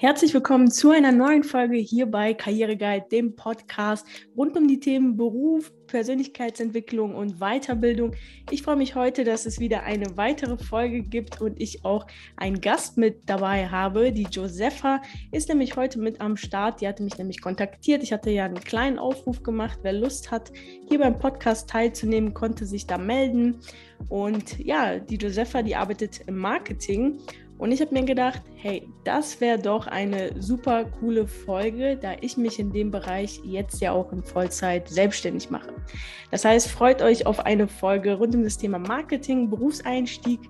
Herzlich willkommen zu einer neuen Folge hier bei Karriereguide, dem Podcast rund um die Themen Beruf, Persönlichkeitsentwicklung und Weiterbildung. Ich freue mich heute, dass es wieder eine weitere Folge gibt und ich auch einen Gast mit dabei habe. Die Josefa ist nämlich heute mit am Start. Die hatte mich nämlich kontaktiert. Ich hatte ja einen kleinen Aufruf gemacht. Wer Lust hat, hier beim Podcast teilzunehmen, konnte sich da melden. Und ja, die Josefa, die arbeitet im Marketing und ich habe mir gedacht, hey, das wäre doch eine super coole Folge, da ich mich in dem Bereich jetzt ja auch in Vollzeit selbstständig mache. Das heißt, freut euch auf eine Folge rund um das Thema Marketing, Berufseinstieg,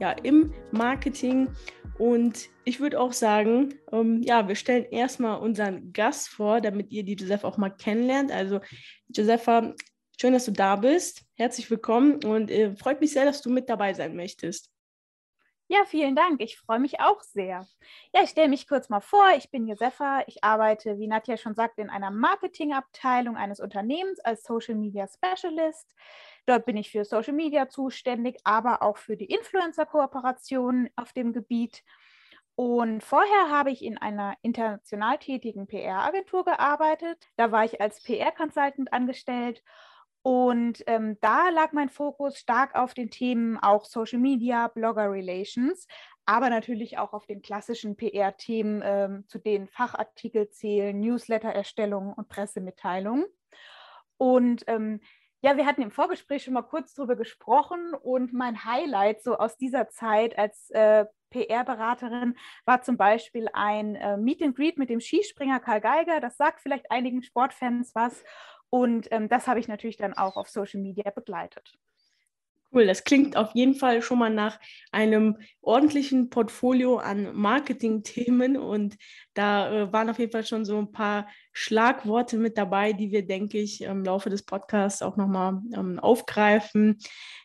ja, im Marketing. Und ich würde auch sagen, ähm, ja, wir stellen erstmal unseren Gast vor, damit ihr die Josefa auch mal kennenlernt. Also, Josefa, schön, dass du da bist. Herzlich willkommen und äh, freut mich sehr, dass du mit dabei sein möchtest. Ja, vielen Dank. Ich freue mich auch sehr. Ja, ich stelle mich kurz mal vor. Ich bin Josefa. Ich arbeite, wie Nadja schon sagte, in einer Marketingabteilung eines Unternehmens als Social Media Specialist. Dort bin ich für Social Media zuständig, aber auch für die Influencer-Kooperationen auf dem Gebiet. Und vorher habe ich in einer international tätigen PR-Agentur gearbeitet. Da war ich als PR-Consultant angestellt und ähm, da lag mein Fokus stark auf den Themen auch Social Media, Blogger Relations, aber natürlich auch auf den klassischen PR-Themen, ähm, zu denen Fachartikel zählen, Newsletter-Erstellung und Pressemitteilungen. Und ähm, ja, wir hatten im Vorgespräch schon mal kurz darüber gesprochen und mein Highlight so aus dieser Zeit als äh, PR-Beraterin war zum Beispiel ein äh, Meet and Greet mit dem Skispringer Karl Geiger. Das sagt vielleicht einigen Sportfans was. Und ähm, das habe ich natürlich dann auch auf Social Media begleitet. Cool, das klingt auf jeden Fall schon mal nach einem ordentlichen Portfolio an Marketing-Themen und da äh, waren auf jeden Fall schon so ein paar Schlagworte mit dabei, die wir, denke ich, im Laufe des Podcasts auch nochmal ähm, aufgreifen.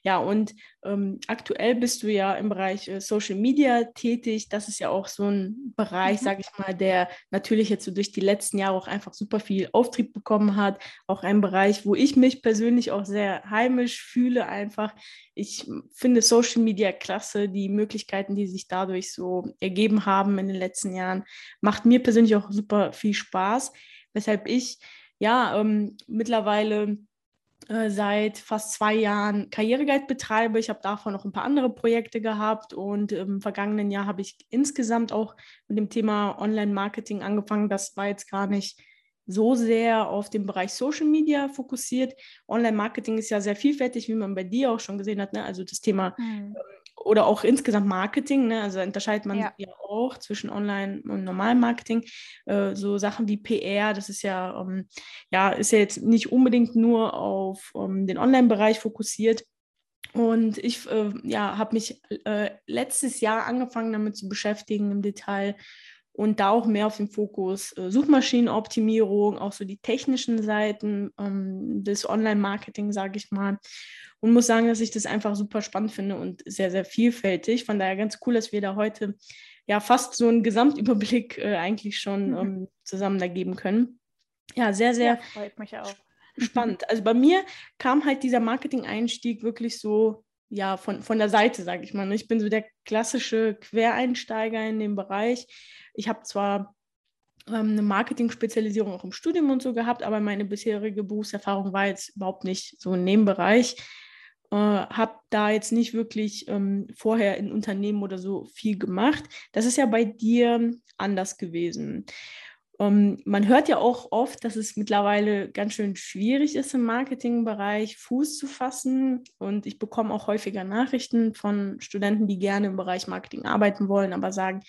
Ja, und ähm, aktuell bist du ja im Bereich äh, Social Media tätig. Das ist ja auch so ein Bereich, mhm. sage ich mal, der natürlich jetzt so durch die letzten Jahre auch einfach super viel Auftrieb bekommen hat. Auch ein Bereich, wo ich mich persönlich auch sehr heimisch fühle, einfach. Ich finde Social Media klasse, die Möglichkeiten, die sich dadurch so ergeben haben in den letzten Jahren, macht mir persönlich auch super viel Spaß, weshalb ich ja ähm, mittlerweile äh, seit fast zwei Jahren Karriereguide betreibe. Ich habe davon noch ein paar andere Projekte gehabt und im vergangenen Jahr habe ich insgesamt auch mit dem Thema Online-Marketing angefangen. Das war jetzt gar nicht so sehr auf den Bereich Social Media fokussiert. Online-Marketing ist ja sehr vielfältig, wie man bei dir auch schon gesehen hat. Ne? Also das Thema mhm. Oder auch insgesamt Marketing. Ne? Also unterscheidet man ja. ja. auch zwischen Online und normalem Marketing. Äh, so Sachen wie PR, das ist ja, ähm, ja, ist ja jetzt nicht unbedingt nur auf ähm, den Online-Bereich fokussiert. Und ich äh, ja, habe mich äh, letztes Jahr angefangen damit zu beschäftigen im Detail und da auch mehr auf den Fokus äh, Suchmaschinenoptimierung, auch so die technischen Seiten ähm, des Online-Marketing, sage ich mal. Und muss sagen, dass ich das einfach super spannend finde und sehr, sehr vielfältig. Von daher ganz cool, dass wir da heute ja fast so einen Gesamtüberblick äh, eigentlich schon mhm. ähm, zusammen da geben können. Ja, sehr, sehr. Ja, freut mich auch. Spannend. Also bei mir kam halt dieser Marketing-Einstieg wirklich so ja, von, von der Seite, sage ich mal. Ne? Ich bin so der klassische Quereinsteiger in dem Bereich. Ich habe zwar ähm, eine Marketing-Spezialisierung auch im Studium und so gehabt, aber meine bisherige Berufserfahrung war jetzt überhaupt nicht so in dem Bereich. Äh, habe da jetzt nicht wirklich ähm, vorher in Unternehmen oder so viel gemacht. Das ist ja bei dir anders gewesen. Um, ähm, man hört ja auch oft, dass es mittlerweile ganz schön schwierig ist, im Marketingbereich Fuß zu fassen. Und ich bekomme auch häufiger Nachrichten von Studenten, die gerne im Bereich Marketing arbeiten wollen, aber sagen,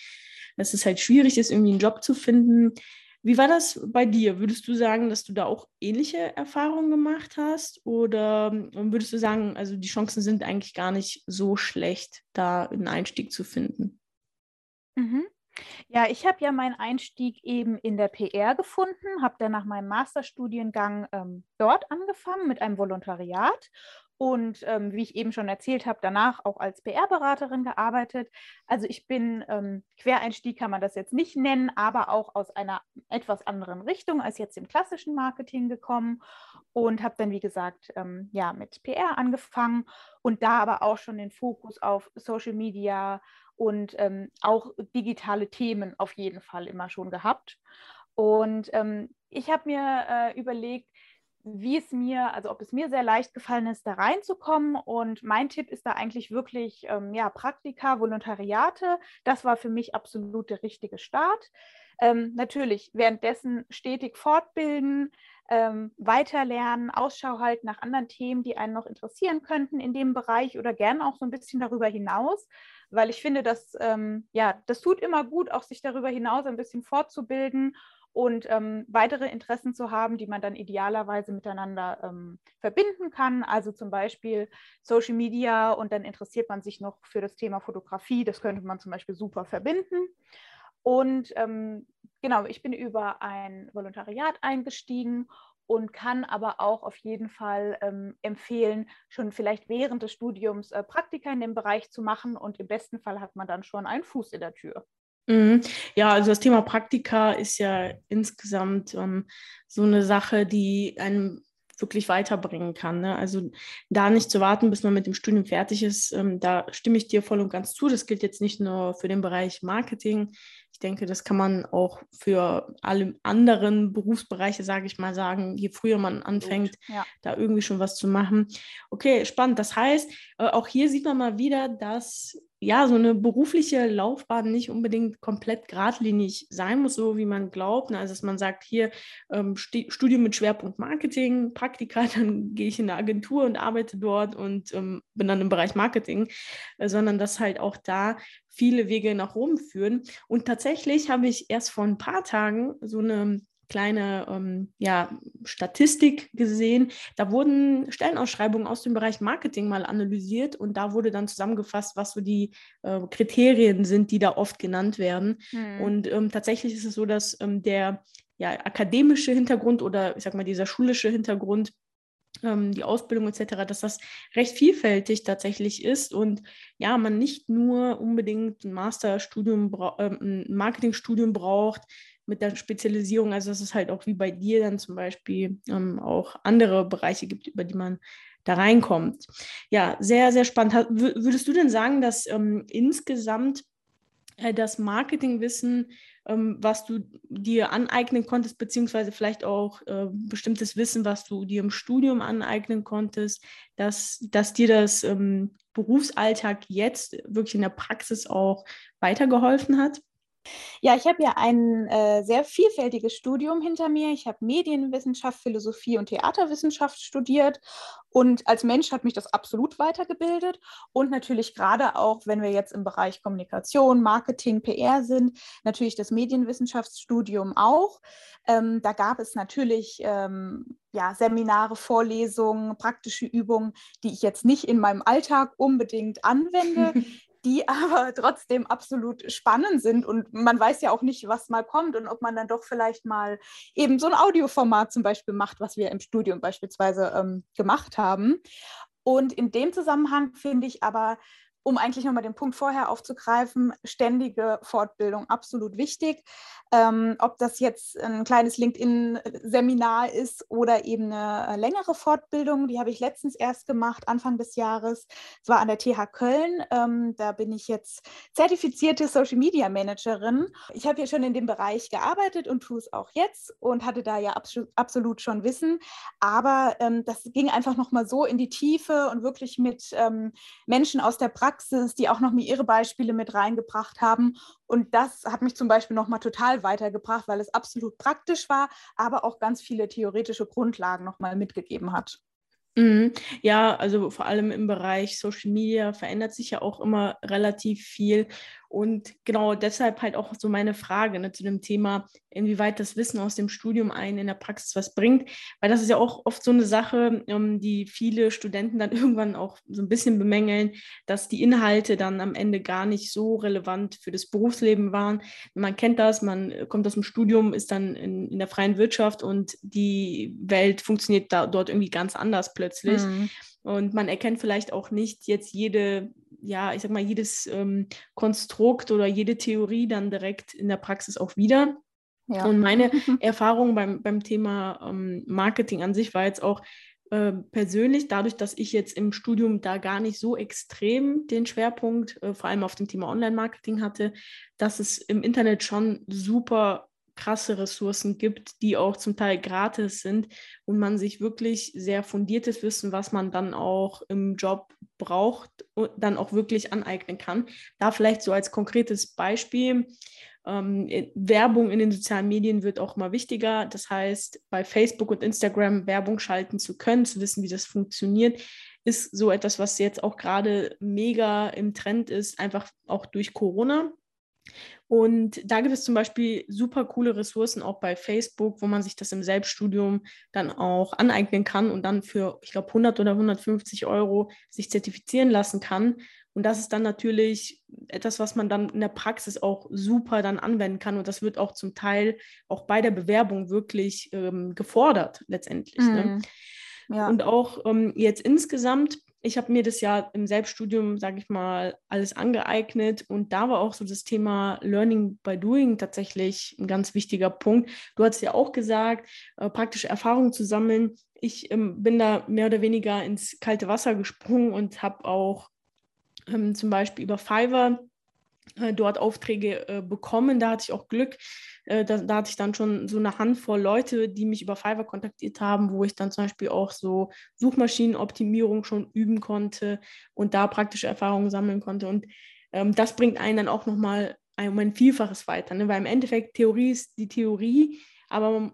dass es halt schwierig ist, irgendwie einen Job zu finden. Wie war das bei dir? Würdest du sagen, dass du da auch ähnliche Erfahrungen gemacht hast? Oder ähm, würdest du sagen, also die Chancen sind eigentlich gar nicht so schlecht, da einen Einstieg zu finden? Mhm. Ja, ich habe ja meinen Einstieg eben in der PR gefunden, habe dann nach meinem Masterstudiengang ähm, dort angefangen mit einem Volontariat und ähm, wie ich eben schon erzählt habe, danach auch als PR-Beraterin gearbeitet. Also ich bin ähm, Quereinstieg kann man das jetzt nicht nennen, aber auch aus einer etwas anderen Richtung als jetzt im klassischen Marketing gekommen und habe dann, wie gesagt, ähm, ja, mit PR angefangen und da aber auch schon den Fokus auf Social Media und ähm, auch digitale Themen auf jeden Fall immer schon gehabt. Und ähm, ich habe mir äh, überlegt, wie es mir, also ob es mir sehr leicht gefallen ist, da reinzukommen. Und mein Tipp ist da eigentlich wirklich, ähm, ja, Praktika, Volontariate. Das war für mich absolut der richtige Start. Ähm, natürlich währenddessen stetig fortbilden, ähm, weiterlernen, Ausschau halten nach anderen Themen, die einen noch interessieren könnten in dem Bereich oder gerne auch so ein bisschen darüber hinaus, weil ich finde, dass ähm, ja, das tut immer gut, auch sich darüber hinaus ein bisschen fortzubilden und ähm, weitere Interessen zu haben, die man dann idealerweise miteinander ähm, verbinden kann. Also zum Beispiel Social Media und dann interessiert man sich noch für das Thema Fotografie. Das könnte man zum Beispiel super verbinden. Und ähm, genau, ich bin über ein Volontariat eingestiegen und kann aber auch auf jeden Fall ähm, empfehlen, schon vielleicht während des Studiums äh, Praktika in dem Bereich zu machen und im besten Fall hat man dann schon einen Fuß in der Tür. Mhm. Ja, also das Thema Praktika ist ja insgesamt ähm, so eine Sache, die einem wirklich weiterbringen kann. Ne? Also da nicht zu warten, bis man mit dem Studium fertig ist, ähm, da stimme ich dir voll und ganz zu. Das gilt jetzt nicht nur für den Bereich Marketing. Ich denke, das kann man auch für alle anderen Berufsbereiche, sage ich mal, sagen, je früher man anfängt, ja. da irgendwie schon was zu machen. Okay, spannend. Das heißt, äh, auch hier sieht man mal wieder, dass ja, so eine berufliche Laufbahn nicht unbedingt komplett geradlinig sein muss, so wie man glaubt. Ne? Also, dass man sagt, hier ähm, Studium mit Schwerpunkt Marketing, Praktika, dann gehe ich in eine Agentur und arbeite dort und ähm, bin dann im Bereich Marketing, äh, sondern dass halt auch da viele Wege nach Rom führen. Und tatsächlich habe ich erst vor ein paar Tagen so eine kleine ähm, ja, Statistik gesehen. Da wurden Stellenausschreibungen aus dem Bereich Marketing mal analysiert und da wurde dann zusammengefasst, was so die äh, Kriterien sind, die da oft genannt werden. Mhm. Und ähm, tatsächlich ist es so, dass ähm, der ja, akademische Hintergrund oder ich sag mal dieser schulische Hintergrund ähm, die Ausbildung etc., dass das recht vielfältig tatsächlich ist und ja, man nicht nur unbedingt ein Masterstudium, äh, ein Marketingstudium braucht, mit der Spezialisierung, also dass es halt auch wie bei dir dann zum Beispiel ähm, auch andere Bereiche gibt, über die man da reinkommt. Ja, sehr, sehr spannend. Würdest du denn sagen, dass ähm, insgesamt äh, das Marketingwissen, ähm, was du dir aneignen konntest, beziehungsweise vielleicht auch äh, bestimmtes Wissen, was du dir im Studium aneignen konntest, dass, dass dir das ähm, Berufsalltag jetzt wirklich in der Praxis auch weitergeholfen hat? Ja, ich habe ja ein äh, sehr vielfältiges Studium hinter mir. Ich habe Medienwissenschaft, Philosophie und Theaterwissenschaft studiert und als Mensch hat mich das absolut weitergebildet und natürlich gerade auch, wenn wir jetzt im Bereich Kommunikation, Marketing, PR sind, natürlich das Medienwissenschaftsstudium auch. Ähm, da gab es natürlich ähm, ja, Seminare, Vorlesungen, praktische Übungen, die ich jetzt nicht in meinem Alltag unbedingt anwende, die aber trotzdem absolut spannend sind. Und man weiß ja auch nicht, was mal kommt und ob man dann doch vielleicht mal eben so ein Audioformat zum Beispiel macht, was wir im Studium beispielsweise ähm, gemacht haben. Und in dem Zusammenhang finde ich aber um eigentlich nochmal den Punkt vorher aufzugreifen, ständige Fortbildung absolut wichtig. Ähm, ob das jetzt ein kleines LinkedIn-Seminar ist oder eben eine längere Fortbildung, die habe ich letztens erst gemacht, Anfang des Jahres. Es war an der TH Köln. Ähm, da bin ich jetzt zertifizierte Social Media Managerin. Ich habe hier schon in dem Bereich gearbeitet und tue es auch jetzt und hatte da ja abs absolut schon Wissen. Aber ähm, das ging einfach nochmal so in die Tiefe und wirklich mit ähm, Menschen aus der Praxis Praxis, die auch noch mal ihre Beispiele mit reingebracht haben. Und das hat mich zum Beispiel noch mal total weitergebracht, weil es absolut praktisch war, aber auch ganz viele theoretische Grundlagen noch mal mitgegeben hat. Mhm. Ja, also vor allem im Bereich Social Media verändert sich ja auch immer relativ viel. Und genau deshalb halt auch so meine Frage ne, zu dem Thema, inwieweit das Wissen aus dem Studium einen in der Praxis was bringt. Weil das ist ja auch oft so eine Sache, ähm, die viele Studenten dann irgendwann auch so ein bisschen bemängeln, dass die Inhalte dann am Ende gar nicht so relevant für das Berufsleben waren. Man kennt das, man kommt aus dem Studium, ist dann in, in der freien Wirtschaft und die Welt funktioniert da, dort irgendwie ganz anders plötzlich. Mhm. Und man erkennt vielleicht auch nicht jetzt jede ja, ich sag mal, jedes ähm, Konstrukt oder jede Theorie dann direkt in der Praxis auch wieder. Ja. Und meine Erfahrung beim, beim Thema ähm, Marketing an sich war jetzt auch äh, persönlich, dadurch, dass ich jetzt im Studium da gar nicht so extrem den Schwerpunkt, äh, vor allem auf dem Thema Online-Marketing hatte, dass es im Internet schon super krasse Ressourcen gibt, die auch zum Teil gratis sind und man sich wirklich sehr fundiertes Wissen, was man dann auch im Job braucht, dann auch wirklich aneignen kann. Da vielleicht so als konkretes Beispiel. Ähm, Werbung in den sozialen Medien wird auch immer wichtiger. Das heißt, bei Facebook und Instagram Werbung schalten zu können, zu wissen, wie das funktioniert, ist so etwas, was jetzt auch gerade mega im Trend ist, einfach auch durch Corona. Und da gibt es zum Beispiel super coole Ressourcen auch bei Facebook, wo man sich das im Selbststudium dann auch aneignen kann und dann für, ich glaube, 100 oder 150 Euro sich zertifizieren lassen kann. Und das ist dann natürlich etwas, was man dann in der Praxis auch super dann anwenden kann. Und das wird auch zum Teil auch bei der Bewerbung wirklich ähm, gefordert letztendlich. Mm. Ne? Mhm. Ja. Und auch ähm, jetzt insgesamt, ich habe mir das ja im Selbststudium, sage ich mal, alles angeeignet. Und da war auch so das Thema Learning by Doing tatsächlich ein ganz wichtiger Punkt. Du hast ja auch gesagt, äh, praktische Erfahrungen zu sammeln. Ich ähm, bin da mehr oder weniger ins kalte Wasser gesprungen und habe auch ähm, zum Beispiel über Fiverr dort Aufträge äh, bekommen. Da hatte ich auch Glück. Äh, da, da, hatte ich dann schon so eine Handvoll Leute, die mich über Fiverr kontaktiert haben, wo ich dann zum Beispiel auch so Suchmaschinenoptimierung schon üben konnte und da praktische Erfahrungen sammeln konnte. Und ähm, das bringt einen dann auch nochmal um ein Vielfaches weiter, ne? weil im Endeffekt Theorie ist die Theorie, aber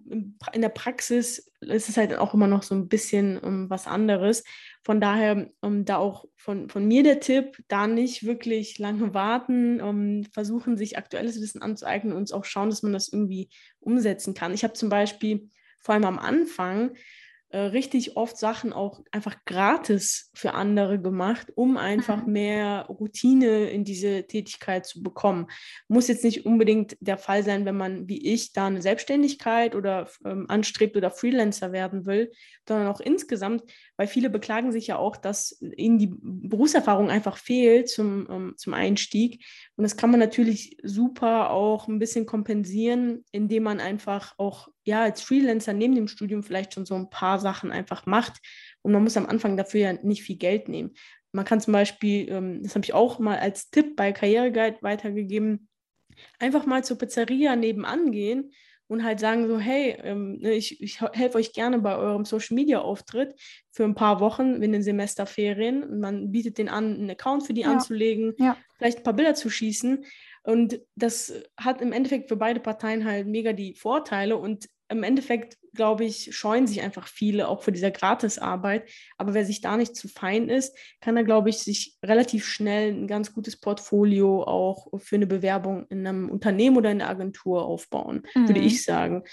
in der Praxis ist es halt auch immer noch so ein bisschen um, ähm, was anderes. Von daher um, da auch von, von mir der Tipp, da nicht wirklich lange warten, um, versuchen, sich aktuelles Wissen anzueignen und auch schauen, dass man das irgendwie umsetzen kann. Ich habe zum Beispiel vor allem am Anfang äh, richtig oft Sachen auch einfach gratis für andere gemacht, um einfach mhm. mehr Routine in diese Tätigkeit zu bekommen. Muss jetzt nicht unbedingt der Fall sein, wenn man wie ich da eine Selbstständigkeit oder ähm, anstrebt oder Freelancer werden will, sondern auch insgesamt, weil viele beklagen sich ja auch, dass ihnen die Berufserfahrung einfach fehlt zum, ähm, zum Einstieg. Und das kann man natürlich super auch ein bisschen kompensieren, indem man einfach auch ja als Freelancer neben dem Studium vielleicht schon so ein paar Sachen einfach macht. Und man muss am Anfang dafür ja nicht viel Geld nehmen. Man kann zum Beispiel, ähm, das habe ich auch mal als Tipp bei Karriereguide weitergegeben, einfach mal zur Pizzeria nebenan gehen und halt sagen so, hey, ähm, ne, ich, ich helfe euch gerne bei eurem Social-Media-Auftritt für ein paar Wochen in den Semesterferien und man bietet den an, einen Account für die ja. anzulegen, ja. vielleicht ein paar Bilder zu schießen und das hat im Endeffekt für beide Parteien halt mega die Vorteile und im Endeffekt, glaube ich, scheuen sich einfach viele auch vor dieser Gratisarbeit. Aber wer sich da nicht zu fein ist, kann da, glaube ich, sich relativ schnell ein ganz gutes Portfolio auch für eine Bewerbung in einem Unternehmen oder in der Agentur aufbauen, mhm. würde ich sagen.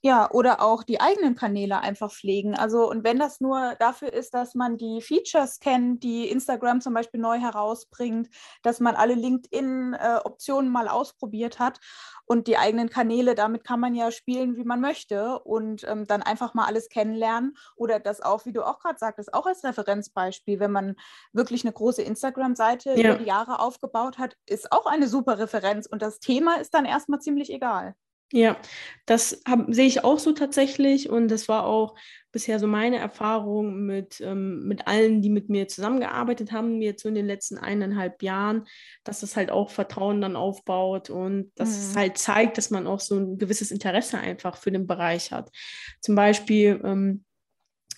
Ja, oder auch die eigenen Kanäle einfach pflegen. Also, und wenn das nur dafür ist, dass man die Features kennt, die Instagram zum Beispiel neu herausbringt, dass man alle LinkedIn-Optionen mal ausprobiert hat und die eigenen Kanäle, damit kann man ja spielen, wie man möchte und ähm, dann einfach mal alles kennenlernen oder das auch, wie du auch gerade sagtest, auch als Referenzbeispiel, wenn man wirklich eine große Instagram-Seite ja. über die Jahre aufgebaut hat, ist auch eine super Referenz und das Thema ist dann erstmal ziemlich egal. Ja, das hab, sehe ich auch so tatsächlich und das war auch bisher so meine Erfahrung mit, ähm, mit allen, die mit mir zusammengearbeitet haben, jetzt so in den letzten eineinhalb Jahren, dass das halt auch Vertrauen dann aufbaut und dass mhm. es halt zeigt, dass man auch so ein gewisses Interesse einfach für den Bereich hat. Zum Beispiel ähm,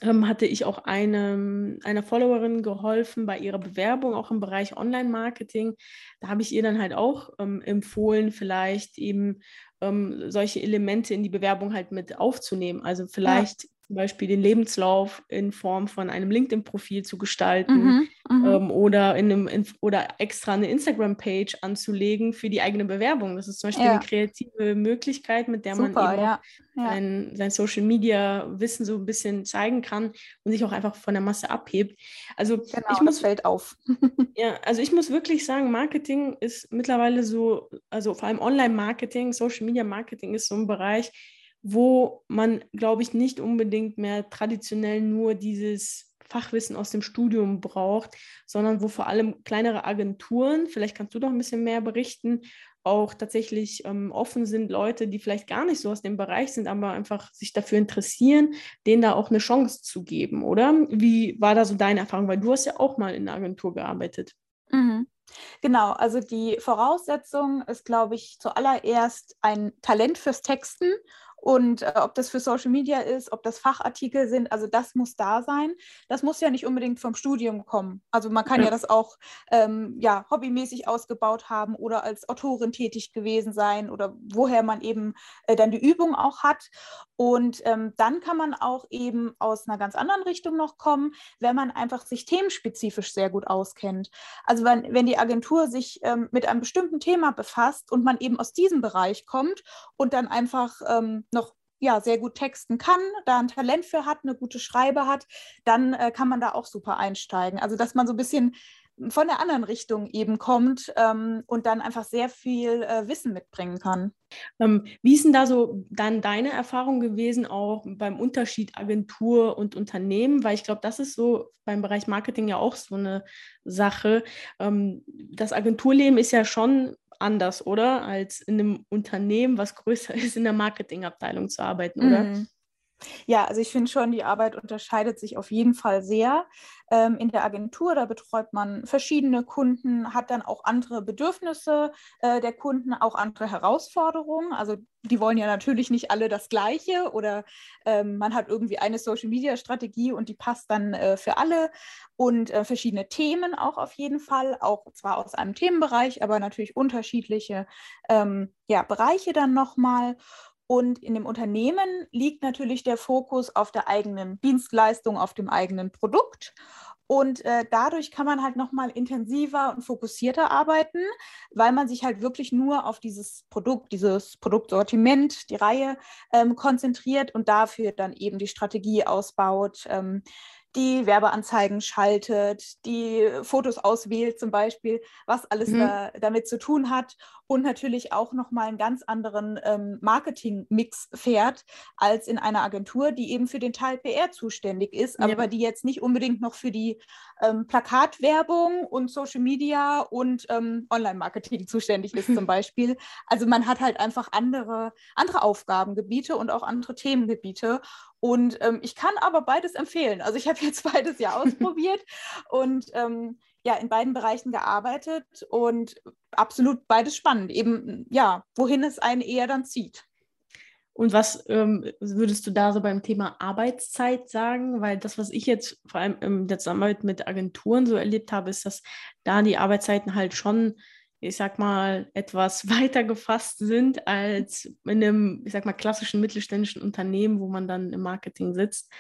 ähm, hatte ich auch eine, einer Followerin geholfen bei ihrer Bewerbung, auch im Bereich Online-Marketing. Da habe ich ihr dann halt auch ähm, empfohlen, vielleicht eben ähm, solche Elemente in die Bewerbung halt mit aufzunehmen. Also vielleicht ja zum Beispiel den Lebenslauf in Form von einem LinkedIn-Profil zu gestalten mhm, mhm, ähm, oder, in einem, in, oder extra eine Instagram-Page anzulegen für die eigene Bewerbung. Das ist zum Beispiel ja. eine kreative Möglichkeit, mit der Super, man eben ja. Ja. Sein, sein Social-Media-Wissen so ein bisschen zeigen kann und sich auch einfach von der Masse abhebt. Also genau, ich muss, das fällt auf. ja, also ich muss wirklich sagen, Marketing ist mittlerweile so, also vor allem Online-Marketing, Social-Media-Marketing ist so ein Bereich, wo man, glaube ich, nicht unbedingt mehr traditionell nur dieses Fachwissen aus dem Studium braucht, sondern wo vor allem kleinere Agenturen, vielleicht kannst du doch ein bisschen mehr berichten, auch tatsächlich ähm, offen sind, Leute, die vielleicht gar nicht so aus dem Bereich sind, aber einfach sich dafür interessieren, denen da auch eine Chance zu geben, oder? Wie war da so deine Erfahrung? Weil du hast ja auch mal in einer Agentur gearbeitet. Mhm. Genau, also die Voraussetzung ist, glaube ich, zuallererst ein Talent fürs Texten und äh, ob das für Social Media ist, ob das Fachartikel sind, also das muss da sein. Das muss ja nicht unbedingt vom Studium kommen. Also man kann ja, ja das auch ähm, ja, hobbymäßig ausgebaut haben oder als Autorin tätig gewesen sein oder woher man eben äh, dann die Übung auch hat. Und ähm, dann kann man auch eben aus einer ganz anderen Richtung noch kommen, wenn man einfach sich themenspezifisch sehr gut auskennt. Also wenn, wenn die Agentur sich ähm, mit einem bestimmten Thema befasst und man eben aus diesem Bereich kommt und dann einfach ähm, noch ja, sehr gut texten kann, da ein Talent für hat, eine gute Schreibe hat, dann äh, kann man da auch super einsteigen. Also dass man so ein bisschen von der anderen Richtung eben kommt ähm, und dann einfach sehr viel äh, Wissen mitbringen kann. Ähm, wie ist denn da so dann deine Erfahrung gewesen, auch beim Unterschied Agentur und Unternehmen? Weil ich glaube, das ist so beim Bereich Marketing ja auch so eine Sache. Ähm, das Agenturleben ist ja schon anders, oder? Als in einem Unternehmen, was größer ist, in der Marketingabteilung zu arbeiten, oder? Ja, also ich finde schon, die Arbeit unterscheidet sich auf jeden Fall sehr. Ähm, in der Agentur, da betreut man verschiedene Kunden, hat dann auch andere Bedürfnisse äh, der Kunden, auch andere Herausforderungen. Also die wollen ja natürlich nicht alle das Gleiche oder ähm, man hat irgendwie eine Social-Media-Strategie und die passt dann äh, für alle und äh, verschiedene Themen auch auf jeden Fall, auch zwar aus einem Themenbereich, aber natürlich unterschiedliche ähm, ja, Bereiche dann nochmal. Und in dem Unternehmen liegt natürlich der Fokus auf der eigenen Dienstleistung, auf dem eigenen Produkt. Und äh, dadurch kann man halt nochmal intensiver und fokussierter arbeiten, weil man sich halt wirklich nur auf dieses Produkt, dieses Produktsortiment, die Reihe ähm, konzentriert und dafür dann eben die Strategie ausbaut, ähm, die Werbeanzeigen schaltet, die Fotos auswählt zum Beispiel, was alles mhm. da, damit zu tun hat und natürlich auch nochmal einen ganz anderen ähm, Marketing-Mix fährt als in einer Agentur, die eben für den Teil PR zuständig ist, ja. aber die jetzt nicht unbedingt noch für die ähm, Plakatwerbung und Social Media und ähm, Online-Marketing zuständig ist zum Beispiel. Also man hat halt einfach andere, andere Aufgabengebiete und auch andere Themengebiete. Und ähm, ich kann aber beides empfehlen. Also ich habe jetzt beides ja ausprobiert und ähm, ja in beiden Bereichen gearbeitet und absolut beides spannend. Eben, ja, wohin es einen eher dann zieht. Und was ähm, würdest du da so beim Thema Arbeitszeit sagen? Weil das, was ich jetzt vor allem in der Zusammenarbeit mit Agenturen so erlebt habe, ist, dass da die Arbeitszeiten halt schon, ich sag mal, etwas weiter gefasst sind als in einem, ich sag mal, klassischen mittelständischen Unternehmen, wo man dann im Marketing sitzt.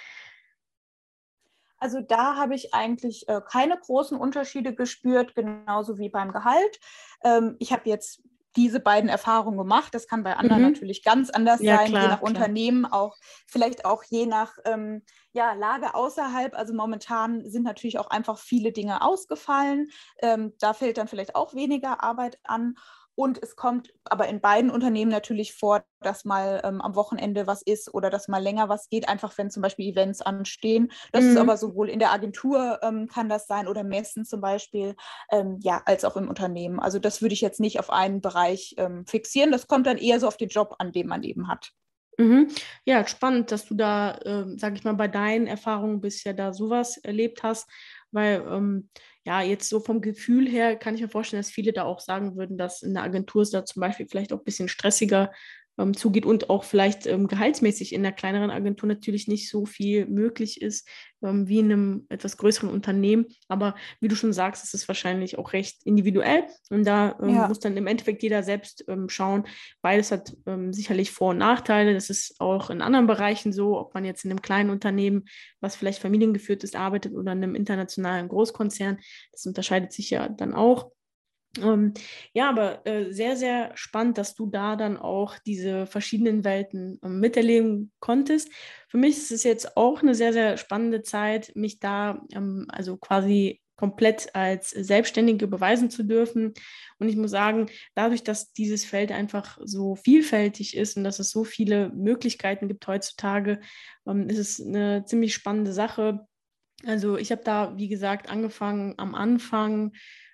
Also da habe ich eigentlich äh, keine großen Unterschiede gespürt, genauso wie beim Gehalt. Ähm, ich habe jetzt diese beiden Erfahrungen gemacht. Das kann bei anderen mhm. natürlich ganz anders ja, sein, klar, je nach klar. Unternehmen, auch vielleicht auch je nach ähm, ja, Lage außerhalb. Also momentan sind natürlich auch einfach viele Dinge ausgefallen. Ähm, da fällt dann vielleicht auch weniger Arbeit an. Und es kommt aber in beiden Unternehmen natürlich vor, dass mal ähm, am Wochenende was ist oder dass mal länger was geht, einfach wenn zum Beispiel Events anstehen. Das mhm. ist aber sowohl in der Agentur ähm, kann das sein oder Messen zum Beispiel, ähm, ja, als auch im Unternehmen. Also das würde ich jetzt nicht auf einen Bereich ähm, fixieren. Das kommt dann eher so auf den Job an, den man eben hat. Mhm. Ja, spannend, dass du da, äh, sag ich mal, bei deinen Erfahrungen bisher da sowas erlebt hast, weil ähm, ja, jetzt so vom Gefühl her kann ich mir vorstellen, dass viele da auch sagen würden, dass in der Agentur es da zum Beispiel vielleicht auch ein bisschen stressiger ähm, zugeht und auch vielleicht ähm, gehaltsmäßig in der kleineren Agentur natürlich nicht so viel möglich ist ähm, wie in einem etwas größeren Unternehmen. Aber wie du schon sagst, ist es wahrscheinlich auch recht individuell und da ähm, ja. muss dann im Endeffekt jeder selbst ähm, schauen. Beides hat ähm, sicherlich Vor- und Nachteile. Das ist auch in anderen Bereichen so, ob man jetzt in einem kleinen Unternehmen, was vielleicht familiengeführt ist, arbeitet oder in einem internationalen Großkonzern. Das unterscheidet sich ja dann auch. Ähm, ja, aber äh, sehr, sehr spannend, dass du da dann auch diese verschiedenen Welten ähm, miterleben konntest. Für mich ist es jetzt auch eine sehr, sehr spannende Zeit, mich da ähm, also quasi komplett als Selbstständige beweisen zu dürfen. Und ich muss sagen, dadurch, dass dieses Feld einfach so vielfältig ist und dass es so viele Möglichkeiten gibt heutzutage, ähm, ist es eine ziemlich spannende Sache, Also ich habe da, wie gesagt, angefangen am Anfang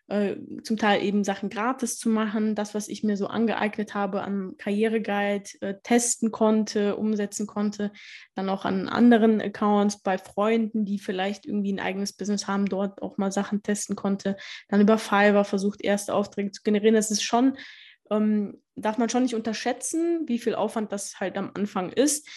äh, zum Teil eben Sachen gratis zu machen, das, was ich mir so angeeignet habe an Karriereguide, äh, testen konnte, umsetzen konnte, dann auch an anderen Accounts bei Freunden, die vielleicht irgendwie ein eigenes Business haben, dort auch mal Sachen testen konnte, dann über Fiverr versucht, erste Aufträge zu generieren. Das ist schon, ähm, darf man schon nicht unterschätzen, wie viel Aufwand das halt am Anfang ist.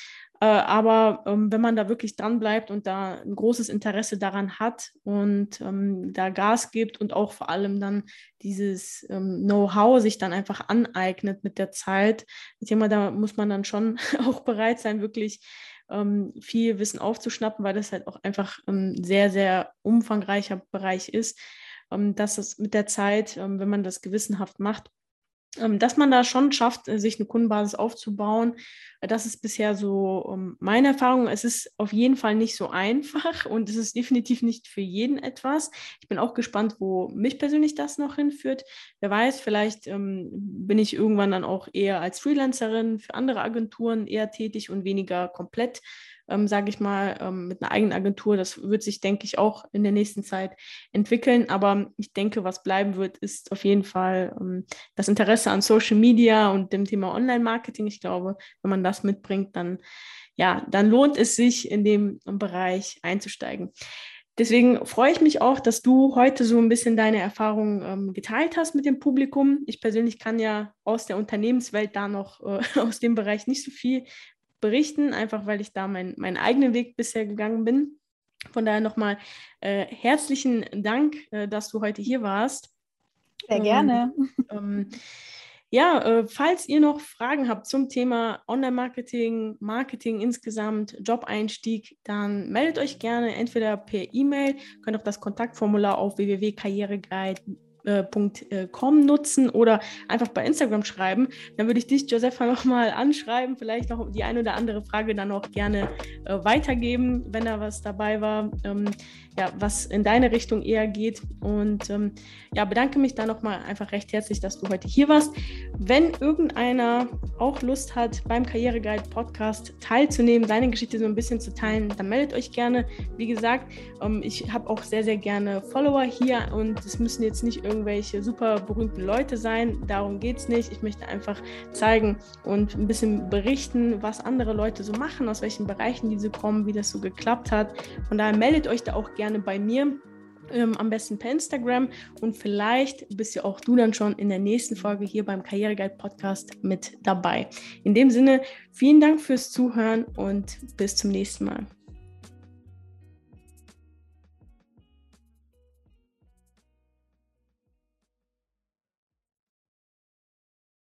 Äh, aber ähm, wenn man da wirklich dran bleibt und da ein großes Interesse daran hat und ähm, da Gas gibt und auch vor allem dann dieses ähm, Know-how sich dann einfach aneignet mit der Zeit, ich denke mal, da muss man dann schon auch bereit sein, wirklich ähm, viel Wissen aufzuschnappen, weil das halt auch einfach ein sehr, sehr umfangreicher Bereich ist, ähm, dass es mit der Zeit, ähm, wenn man das gewissenhaft macht, dass man da schon schafft, äh, sich eine Kundenbasis aufzubauen. Äh, das ist bisher so ähm, meine Erfahrung. Es ist auf jeden Fall nicht so einfach und es ist definitiv nicht für jeden etwas. Ich bin auch gespannt, wo mich persönlich das noch hinführt. Wer weiß, vielleicht ähm, bin ich irgendwann dann auch eher als Freelancerin für andere Agenturen eher tätig und weniger komplett ähm, sage ich mal, ähm, mit einer eigenen Agentur. Das wird sich, denke ich, auch in der nächsten Zeit entwickeln. Aber ich denke, was bleiben wird, ist auf jeden Fall ähm, das Interesse an Social Media und dem Thema Online-Marketing. Ich glaube, wenn man das mitbringt, dann, ja, dann lohnt es sich, in dem Bereich einzusteigen. Deswegen freue ich mich auch, dass du heute so ein bisschen deine Erfahrungen ähm, geteilt hast mit dem Publikum. Ich persönlich kann ja aus der Unternehmenswelt da noch äh, aus dem Bereich nicht so viel berichten, einfach weil ich da mein, meinen eigenen Weg bisher gegangen bin. Von daher nochmal äh, herzlichen Dank, äh, dass du heute hier warst. Sehr gerne. ähm, ja, äh, falls ihr noch Fragen habt zum Thema Online-Marketing, Marketing insgesamt, Job-Einstieg, dann meldet euch gerne entweder per E-Mail, könnt auch das Kontaktformular auf www.karriereguide äh, äh, .com nutzen oder einfach bei Instagram schreiben. Dann würde ich dich, Josefa, nochmal anschreiben, vielleicht noch die eine oder andere Frage dann auch gerne äh, weitergeben, wenn da was dabei war, ähm, ja, was in deine Richtung eher geht. Und ähm, ja, bedanke mich da nochmal einfach recht herzlich, dass du heute hier warst. Wenn irgendeiner auch Lust hat, beim Karriereguide Podcast teilzunehmen, seine Geschichte so ein bisschen zu teilen, dann meldet euch gerne. Wie gesagt, ähm, ich habe auch sehr, sehr gerne Follower hier und es müssen jetzt nicht irgendwelche super berühmten Leute sein. Darum geht es nicht. Ich möchte einfach zeigen und ein bisschen berichten, was andere Leute so machen, aus welchen Bereichen diese kommen, wie das so geklappt hat. Von daher meldet euch da auch gerne bei mir. Ähm, am besten per Instagram und vielleicht bist ja auch du dann schon in der nächsten Folge hier beim Karriereguide Podcast mit dabei. In dem Sinne, vielen Dank fürs Zuhören und bis zum nächsten Mal.